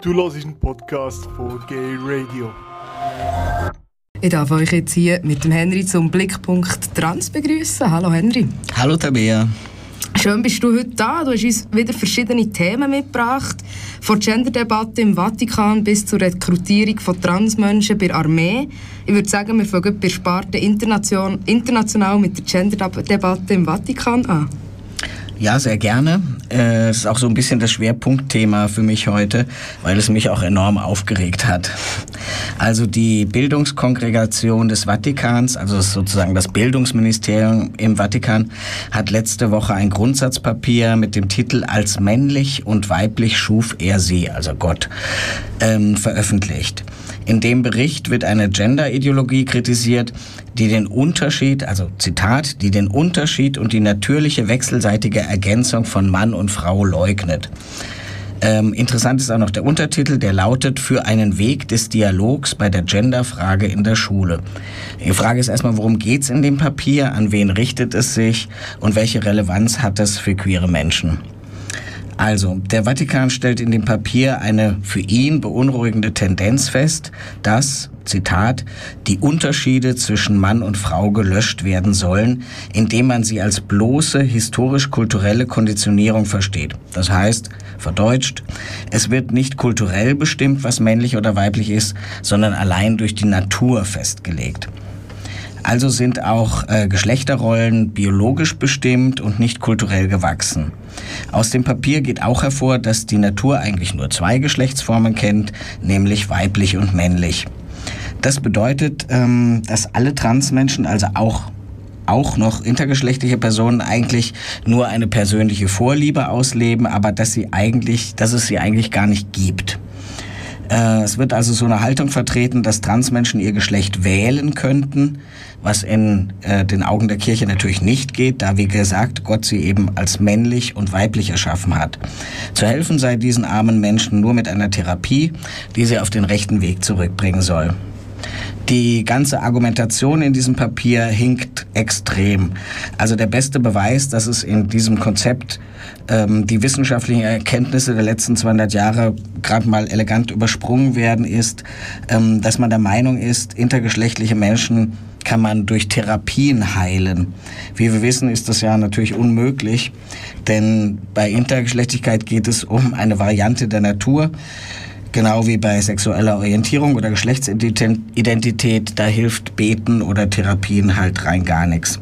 Du hörst einen Podcast von Gay Radio. Ich darf euch jetzt hier mit dem Henry zum Blickpunkt Trans begrüßen. Hallo Henry. Hallo Tabea. Schön bist du heute da. Du hast uns wieder verschiedene Themen mitgebracht. Von Gender-Debatte im Vatikan bis zur Rekrutierung von Transmenschen bei der Armee. Ich würde sagen, wir fangen bei Sparte international, international mit der Gender-Debatte im Vatikan an. Ja, sehr gerne. Äh, es ist auch so ein bisschen das Schwerpunktthema für mich heute, weil es mich auch enorm aufgeregt hat. Also die Bildungskongregation des Vatikans, also sozusagen das Bildungsministerium im Vatikan, hat letzte Woche ein Grundsatzpapier mit dem Titel Als männlich und weiblich schuf er sie, also Gott, ähm, veröffentlicht. In dem Bericht wird eine Gender-Ideologie kritisiert, die den Unterschied, also Zitat, die den Unterschied und die natürliche wechselseitige Ergänzung von Mann und Frau leugnet. Ähm, interessant ist auch noch der Untertitel, der lautet Für einen Weg des Dialogs bei der Genderfrage in der Schule. Die Frage ist erstmal, worum geht's in dem Papier, an wen richtet es sich und welche Relevanz hat es für queere Menschen? Also, der Vatikan stellt in dem Papier eine für ihn beunruhigende Tendenz fest, dass, Zitat, die Unterschiede zwischen Mann und Frau gelöscht werden sollen, indem man sie als bloße historisch-kulturelle Konditionierung versteht. Das heißt, verdeutscht, es wird nicht kulturell bestimmt, was männlich oder weiblich ist, sondern allein durch die Natur festgelegt. Also sind auch äh, Geschlechterrollen biologisch bestimmt und nicht kulturell gewachsen. Aus dem Papier geht auch hervor, dass die Natur eigentlich nur zwei Geschlechtsformen kennt, nämlich weiblich und männlich. Das bedeutet, ähm, dass alle Transmenschen, also auch auch noch intergeschlechtliche Personen eigentlich nur eine persönliche Vorliebe ausleben, aber dass sie eigentlich, dass es sie eigentlich gar nicht gibt. Äh, es wird also so eine Haltung vertreten, dass Transmenschen ihr Geschlecht wählen könnten, was in äh, den Augen der Kirche natürlich nicht geht, da wie gesagt Gott sie eben als männlich und weiblich erschaffen hat. Zu helfen sei diesen armen Menschen nur mit einer Therapie, die sie auf den rechten Weg zurückbringen soll. Die ganze Argumentation in diesem Papier hinkt extrem. Also der beste Beweis, dass es in diesem Konzept ähm, die wissenschaftlichen Erkenntnisse der letzten 200 Jahre gerade mal elegant übersprungen werden, ist, ähm, dass man der Meinung ist, intergeschlechtliche Menschen kann man durch Therapien heilen. Wie wir wissen, ist das ja natürlich unmöglich, denn bei Intergeschlechtlichkeit geht es um eine Variante der Natur. Genau wie bei sexueller Orientierung oder Geschlechtsidentität, da hilft Beten oder Therapien halt rein gar nichts.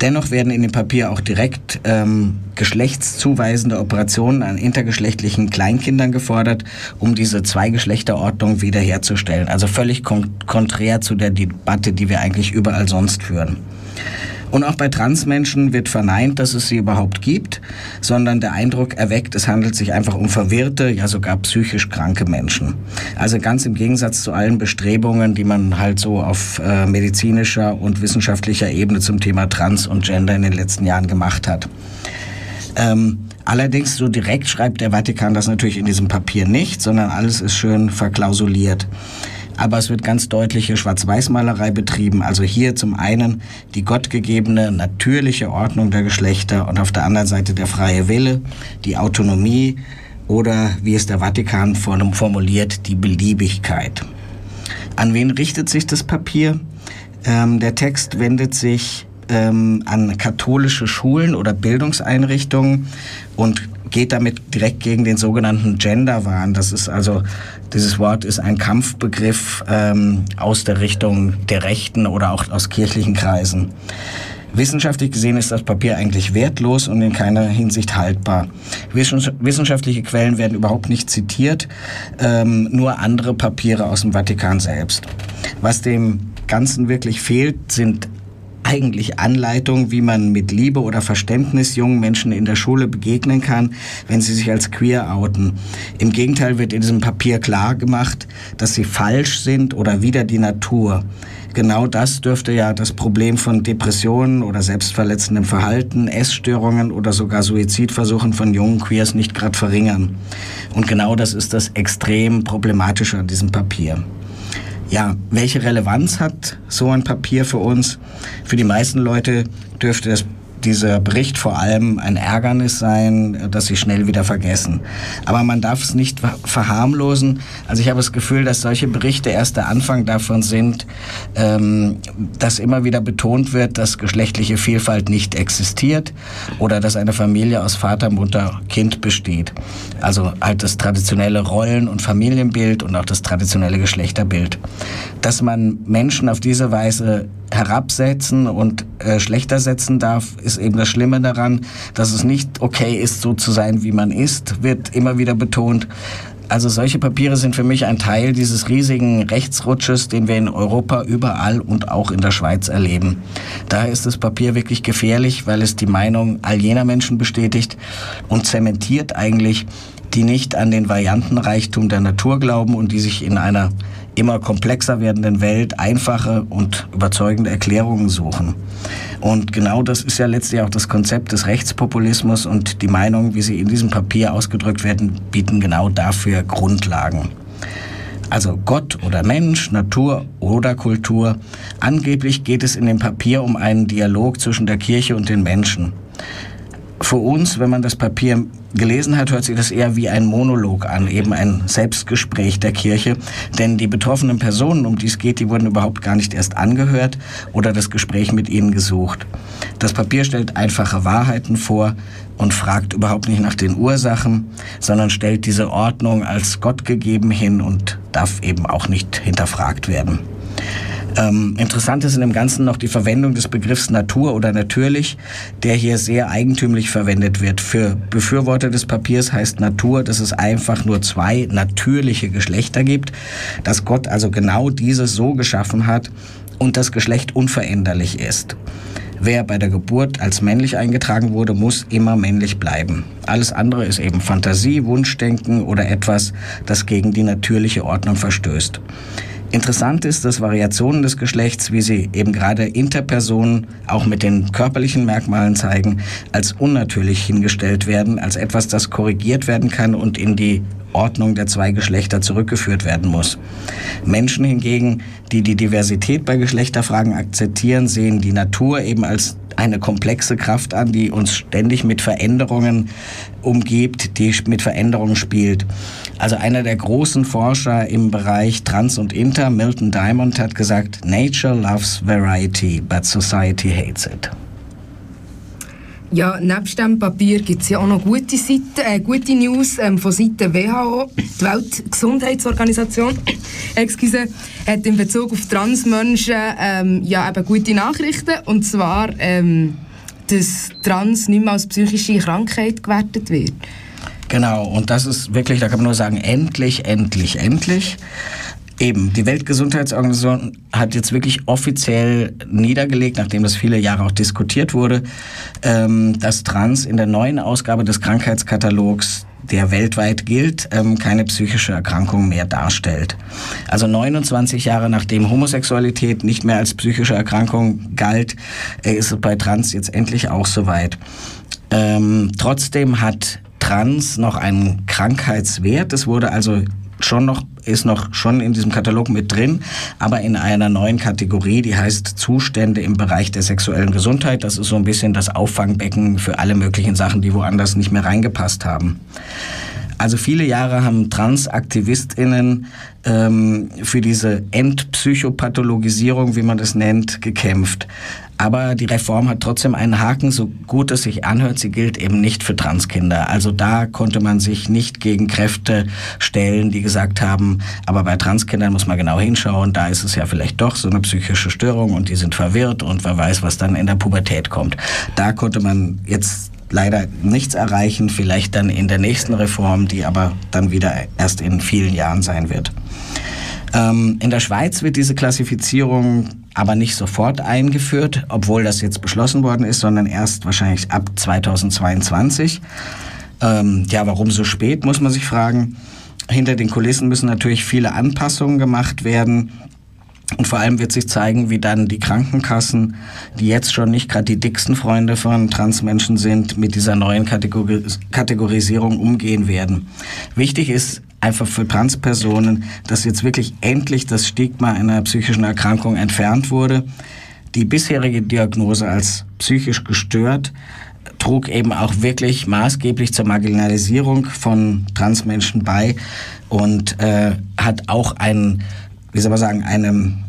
Dennoch werden in dem Papier auch direkt ähm, geschlechtszuweisende Operationen an intergeschlechtlichen Kleinkindern gefordert, um diese Zweigeschlechterordnung wiederherzustellen. Also völlig kon konträr zu der Debatte, die wir eigentlich überall sonst führen. Und auch bei Transmenschen wird verneint, dass es sie überhaupt gibt, sondern der Eindruck erweckt, es handelt sich einfach um verwirrte, ja sogar psychisch kranke Menschen. Also ganz im Gegensatz zu allen Bestrebungen, die man halt so auf äh, medizinischer und wissenschaftlicher Ebene zum Thema Trans und Gender in den letzten Jahren gemacht hat. Ähm, allerdings so direkt schreibt der Vatikan das natürlich in diesem Papier nicht, sondern alles ist schön verklausuliert aber es wird ganz deutliche Schwarz-Weiß-Malerei betrieben. Also hier zum einen die gottgegebene natürliche Ordnung der Geschlechter und auf der anderen Seite der freie Wille, die Autonomie oder, wie es der Vatikan formuliert, die Beliebigkeit. An wen richtet sich das Papier? Ähm, der Text wendet sich ähm, an katholische Schulen oder Bildungseinrichtungen und geht damit direkt gegen den sogenannten Genderwahn. Das ist also, dieses Wort ist ein Kampfbegriff ähm, aus der Richtung der Rechten oder auch aus kirchlichen Kreisen. Wissenschaftlich gesehen ist das Papier eigentlich wertlos und in keiner Hinsicht haltbar. Wissenschaftliche Quellen werden überhaupt nicht zitiert, ähm, nur andere Papiere aus dem Vatikan selbst. Was dem Ganzen wirklich fehlt, sind eigentlich Anleitung, wie man mit Liebe oder Verständnis jungen Menschen in der Schule begegnen kann, wenn sie sich als queer outen. Im Gegenteil wird in diesem Papier klar gemacht, dass sie falsch sind oder wider die Natur. Genau das dürfte ja das Problem von Depressionen oder selbstverletzendem Verhalten, Essstörungen oder sogar Suizidversuchen von jungen Queers nicht gerade verringern. Und genau das ist das extrem problematische an diesem Papier. Ja, welche Relevanz hat so ein Papier für uns? Für die meisten Leute dürfte das dieser Bericht vor allem ein Ärgernis sein, das sie schnell wieder vergessen. Aber man darf es nicht verharmlosen. Also ich habe das Gefühl, dass solche Berichte erst der Anfang davon sind, ähm, dass immer wieder betont wird, dass geschlechtliche Vielfalt nicht existiert oder dass eine Familie aus Vater, Mutter, Kind besteht. Also halt das traditionelle Rollen- und Familienbild und auch das traditionelle Geschlechterbild. Dass man Menschen auf diese Weise herabsetzen und äh, schlechter setzen darf, ist eben das Schlimme daran, dass es nicht okay ist, so zu sein, wie man ist, wird immer wieder betont. Also solche Papiere sind für mich ein Teil dieses riesigen Rechtsrutsches, den wir in Europa überall und auch in der Schweiz erleben. Daher ist das Papier wirklich gefährlich, weil es die Meinung all jener Menschen bestätigt und zementiert eigentlich, die nicht an den Variantenreichtum der Natur glauben und die sich in einer immer komplexer werdenden Welt einfache und überzeugende Erklärungen suchen. Und genau das ist ja letztlich auch das Konzept des Rechtspopulismus und die Meinungen, wie sie in diesem Papier ausgedrückt werden, bieten genau dafür Grundlagen. Also Gott oder Mensch, Natur oder Kultur. Angeblich geht es in dem Papier um einen Dialog zwischen der Kirche und den Menschen für uns, wenn man das Papier gelesen hat, hört sich das eher wie ein Monolog an, eben ein Selbstgespräch der Kirche. Denn die betroffenen Personen, um die es geht, die wurden überhaupt gar nicht erst angehört oder das Gespräch mit ihnen gesucht. Das Papier stellt einfache Wahrheiten vor und fragt überhaupt nicht nach den Ursachen, sondern stellt diese Ordnung als Gott gegeben hin und darf eben auch nicht hinterfragt werden. Ähm, interessant ist in dem Ganzen noch die Verwendung des Begriffs Natur oder natürlich, der hier sehr eigentümlich verwendet wird. Für Befürworter des Papiers heißt Natur, dass es einfach nur zwei natürliche Geschlechter gibt, dass Gott also genau dieses so geschaffen hat und das Geschlecht unveränderlich ist. Wer bei der Geburt als männlich eingetragen wurde, muss immer männlich bleiben. Alles andere ist eben Fantasie, Wunschdenken oder etwas, das gegen die natürliche Ordnung verstößt. Interessant ist, dass Variationen des Geschlechts, wie sie eben gerade Interpersonen auch mit den körperlichen Merkmalen zeigen, als unnatürlich hingestellt werden, als etwas, das korrigiert werden kann und in die Ordnung der zwei Geschlechter zurückgeführt werden muss. Menschen hingegen, die die Diversität bei Geschlechterfragen akzeptieren, sehen die Natur eben als eine komplexe Kraft an, die uns ständig mit Veränderungen umgibt, die mit Veränderungen spielt. Also einer der großen Forscher im Bereich Trans und Inter, Milton Diamond, hat gesagt, Nature loves variety, but society hates it. Ja, nebst dem Papier gibt es ja auch noch gute, Seiten, äh, gute News ähm, von Seiten WHO. Die Weltgesundheitsorganisation excuse, hat in Bezug auf Transmenschen ähm, ja, eben gute Nachrichten. Und zwar, ähm, dass Trans nicht mehr als psychische Krankheit gewertet wird. Genau, und das ist wirklich, da kann man nur sagen, endlich, endlich, endlich. Eben, die Weltgesundheitsorganisation hat jetzt wirklich offiziell niedergelegt, nachdem das viele Jahre auch diskutiert wurde, ähm, dass Trans in der neuen Ausgabe des Krankheitskatalogs der weltweit gilt, ähm, keine psychische Erkrankung mehr darstellt. Also 29 Jahre nachdem Homosexualität nicht mehr als psychische Erkrankung galt, äh, ist es bei Trans jetzt endlich auch soweit. Ähm, trotzdem hat Trans noch einen Krankheitswert. Es wurde also schon noch, ist noch schon in diesem Katalog mit drin, aber in einer neuen Kategorie, die heißt Zustände im Bereich der sexuellen Gesundheit. Das ist so ein bisschen das Auffangbecken für alle möglichen Sachen, die woanders nicht mehr reingepasst haben. Also viele Jahre haben TransaktivistInnen ähm, für diese Entpsychopathologisierung, wie man das nennt, gekämpft. Aber die Reform hat trotzdem einen Haken, so gut es sich anhört, sie gilt eben nicht für Transkinder. Also da konnte man sich nicht gegen Kräfte stellen, die gesagt haben, aber bei Transkindern muss man genau hinschauen, da ist es ja vielleicht doch so eine psychische Störung und die sind verwirrt und wer weiß, was dann in der Pubertät kommt. Da konnte man jetzt leider nichts erreichen, vielleicht dann in der nächsten Reform, die aber dann wieder erst in vielen Jahren sein wird. Ähm, in der Schweiz wird diese Klassifizierung aber nicht sofort eingeführt, obwohl das jetzt beschlossen worden ist, sondern erst wahrscheinlich ab 2022. Ähm, ja, warum so spät, muss man sich fragen. Hinter den Kulissen müssen natürlich viele Anpassungen gemacht werden. Und vor allem wird sich zeigen, wie dann die Krankenkassen, die jetzt schon nicht gerade die dicksten Freunde von Transmenschen sind, mit dieser neuen Kategoris Kategorisierung umgehen werden. Wichtig ist einfach für Transpersonen, dass jetzt wirklich endlich das Stigma einer psychischen Erkrankung entfernt wurde. Die bisherige Diagnose als psychisch gestört, trug eben auch wirklich maßgeblich zur Marginalisierung von Transmenschen bei und äh, hat auch einen, wie soll man sagen, einen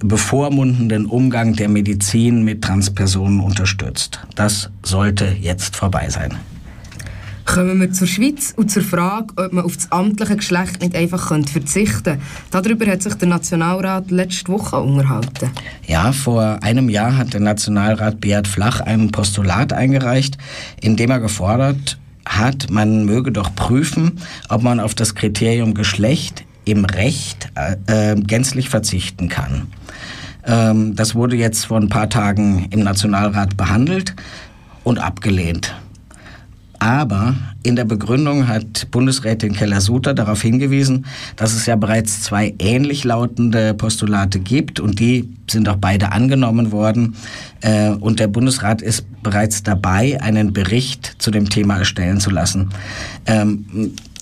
bevormundenden Umgang der Medizin mit Transpersonen unterstützt. Das sollte jetzt vorbei sein. Kommen wir zur Schweiz und zur Frage, ob man auf das amtliche Geschlecht nicht einfach verzichten könnte. Darüber hat sich der Nationalrat letzte Woche unterhalten. Ja, vor einem Jahr hat der Nationalrat Beat Flach ein Postulat eingereicht, in dem er gefordert hat, man möge doch prüfen, ob man auf das Kriterium Geschlecht im Recht äh, äh gänzlich verzichten kann. Ähm, das wurde jetzt vor ein paar Tagen im Nationalrat behandelt und abgelehnt. Aber in der Begründung hat Bundesrätin Keller-Sutter darauf hingewiesen, dass es ja bereits zwei ähnlich lautende Postulate gibt und die sind auch beide angenommen worden. Äh, und der Bundesrat ist bereits dabei, einen Bericht zu dem Thema erstellen zu lassen.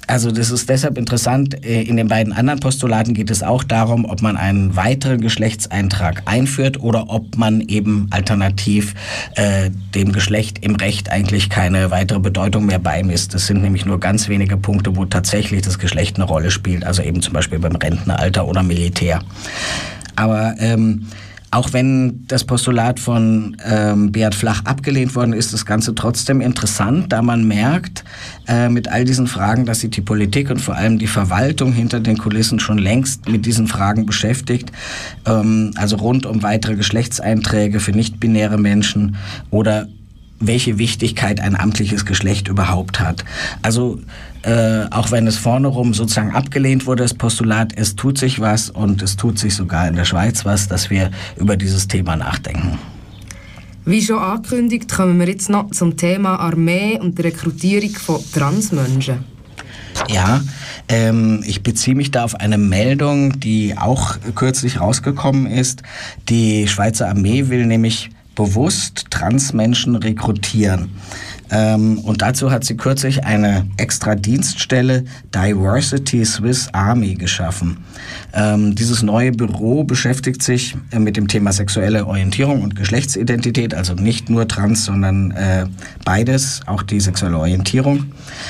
Also das ist deshalb interessant. Äh, in den beiden anderen Postulaten geht es auch darum, ob man einen weiteren Geschlechtseintrag einführt oder ob man eben alternativ äh, dem Geschlecht im Recht eigentlich keine weitere Bedeutung mehr beimisst. Das sind nämlich nur ganz wenige Punkte, wo tatsächlich das Geschlecht eine Rolle spielt. Also eben zum Beispiel beim Rentenalter oder Militär. Aber ähm, auch wenn das Postulat von ähm, Beat Flach abgelehnt worden ist, das Ganze trotzdem interessant, da man merkt äh, mit all diesen Fragen, dass sich die Politik und vor allem die Verwaltung hinter den Kulissen schon längst mit diesen Fragen beschäftigt. Ähm, also rund um weitere Geschlechtseinträge für nicht-binäre Menschen oder welche Wichtigkeit ein amtliches Geschlecht überhaupt hat. Also äh, auch wenn es vorne rum sozusagen abgelehnt wurde, das Postulat, es tut sich was und es tut sich sogar in der Schweiz was, dass wir über dieses Thema nachdenken. Wie schon angekündigt, kommen wir jetzt noch zum Thema Armee und der Rekrutierung von Transmenschen. Ja, ähm, ich beziehe mich da auf eine Meldung, die auch kürzlich rausgekommen ist. Die Schweizer Armee will nämlich bewusst Transmenschen rekrutieren. Ähm, und dazu hat sie kürzlich eine extra Dienststelle Diversity Swiss Army geschaffen. Ähm, dieses neue Büro beschäftigt sich äh, mit dem Thema sexuelle Orientierung und Geschlechtsidentität, also nicht nur trans, sondern äh, beides, auch die sexuelle Orientierung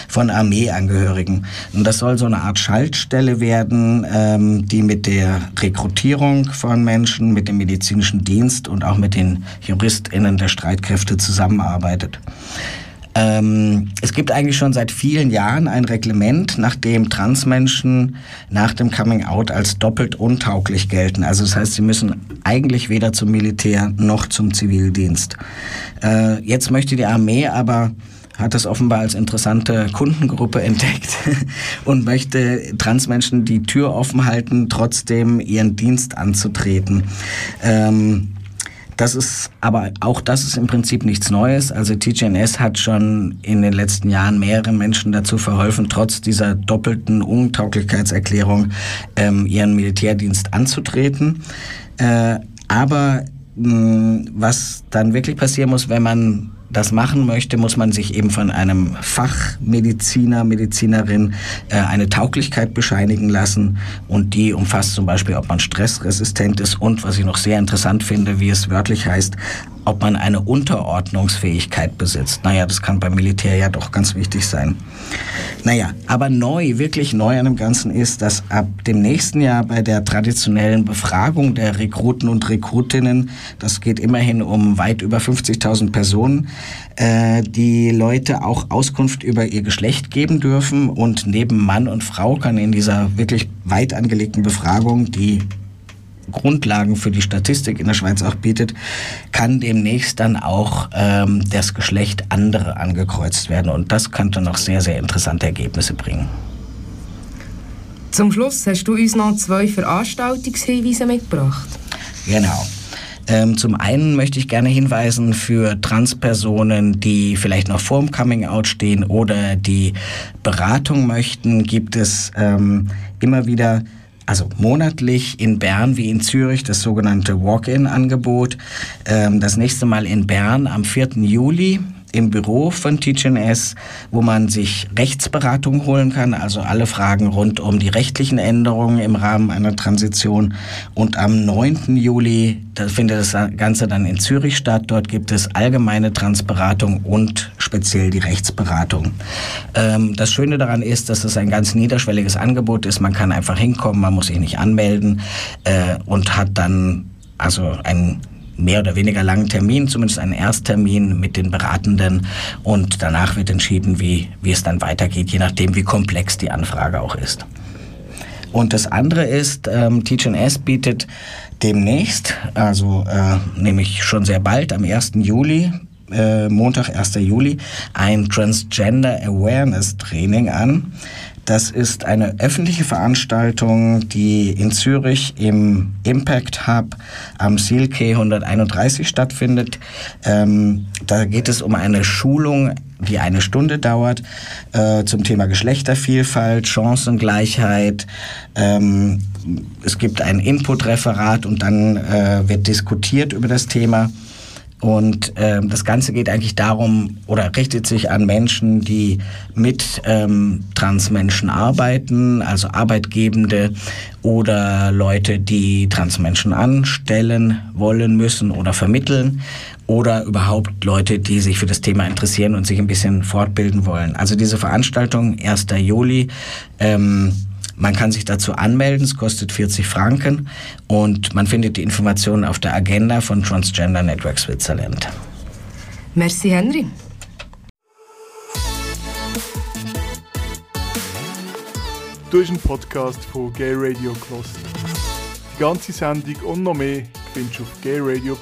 von Armeeangehörigen. Und das soll so eine Art Schaltstelle werden, ähm, die mit der Rekrutierung von Menschen, mit dem medizinischen Dienst und auch mit den JuristInnen der Streitkräfte zusammenarbeitet. Ähm, es gibt eigentlich schon seit vielen Jahren ein Reglement, nach dem Transmenschen nach dem Coming Out als doppelt untauglich gelten. Also das heißt, sie müssen eigentlich weder zum Militär noch zum Zivildienst. Äh, jetzt möchte die Armee aber hat das offenbar als interessante Kundengruppe entdeckt und möchte Transmenschen die Tür offen halten, trotzdem ihren Dienst anzutreten. Ähm, das ist, aber auch das ist im Prinzip nichts Neues. Also TGNS hat schon in den letzten Jahren mehreren Menschen dazu verholfen, trotz dieser doppelten Untauglichkeitserklärung ähm, ihren Militärdienst anzutreten. Äh, aber mh, was dann wirklich passieren muss, wenn man das machen möchte, muss man sich eben von einem Fachmediziner, Medizinerin äh, eine Tauglichkeit bescheinigen lassen. Und die umfasst zum Beispiel, ob man stressresistent ist. Und, was ich noch sehr interessant finde, wie es wörtlich heißt, ob man eine Unterordnungsfähigkeit besitzt. Naja, das kann beim Militär ja doch ganz wichtig sein. Naja, aber neu, wirklich neu an dem Ganzen ist, dass ab dem nächsten Jahr bei der traditionellen Befragung der Rekruten und Rekrutinnen, das geht immerhin um weit über 50.000 Personen, äh, die Leute auch Auskunft über ihr Geschlecht geben dürfen und neben Mann und Frau kann in dieser wirklich weit angelegten Befragung, die Grundlagen für die Statistik in der Schweiz auch bietet, kann demnächst dann auch ähm, das Geschlecht andere angekreuzt werden. Und das könnte noch sehr, sehr interessante Ergebnisse bringen. Zum Schluss hast du uns noch zwei Veranstaltungshinweise mitgebracht. Genau. Ähm, zum einen möchte ich gerne hinweisen für Transpersonen, die vielleicht noch vorm Coming Out stehen oder die Beratung möchten, gibt es ähm, immer wieder also monatlich in Bern wie in Zürich das sogenannte Walk-in-Angebot. Ähm, das nächste Mal in Bern am 4. Juli im Büro von TGNS, wo man sich Rechtsberatung holen kann, also alle Fragen rund um die rechtlichen Änderungen im Rahmen einer Transition. Und am 9. Juli da findet das Ganze dann in Zürich statt. Dort gibt es allgemeine Transberatung und speziell die Rechtsberatung. Ähm, das Schöne daran ist, dass es ein ganz niederschwelliges Angebot ist. Man kann einfach hinkommen, man muss sich nicht anmelden äh, und hat dann also einen mehr oder weniger langen Termin, zumindest einen Ersttermin mit den Beratenden und danach wird entschieden, wie, wie es dann weitergeht, je nachdem, wie komplex die Anfrage auch ist. Und das andere ist, ähm, TGNS bietet demnächst, also äh, nämlich schon sehr bald, am 1. Juli, äh, Montag, 1. Juli, ein Transgender Awareness Training an. Das ist eine öffentliche Veranstaltung, die in Zürich im Impact Hub am Silke 131 stattfindet. Ähm, da geht es um eine Schulung, die eine Stunde dauert, äh, zum Thema Geschlechtervielfalt, Chancengleichheit. Ähm, es gibt ein Input-Referat und dann äh, wird diskutiert über das Thema. Und ähm, das Ganze geht eigentlich darum oder richtet sich an Menschen, die mit ähm, Transmenschen arbeiten, also Arbeitgebende oder Leute, die Transmenschen anstellen wollen müssen oder vermitteln oder überhaupt Leute, die sich für das Thema interessieren und sich ein bisschen fortbilden wollen. Also diese Veranstaltung 1. Juli. Ähm, man kann sich dazu anmelden, es kostet 40 Franken und man findet die Informationen auf der Agenda von Transgender Network Switzerland. Merci, Henry. Du hast einen Podcast von Gay Radio Kloster. Die ganze Sendung und noch mehr findest du auf gayradio.lgbt.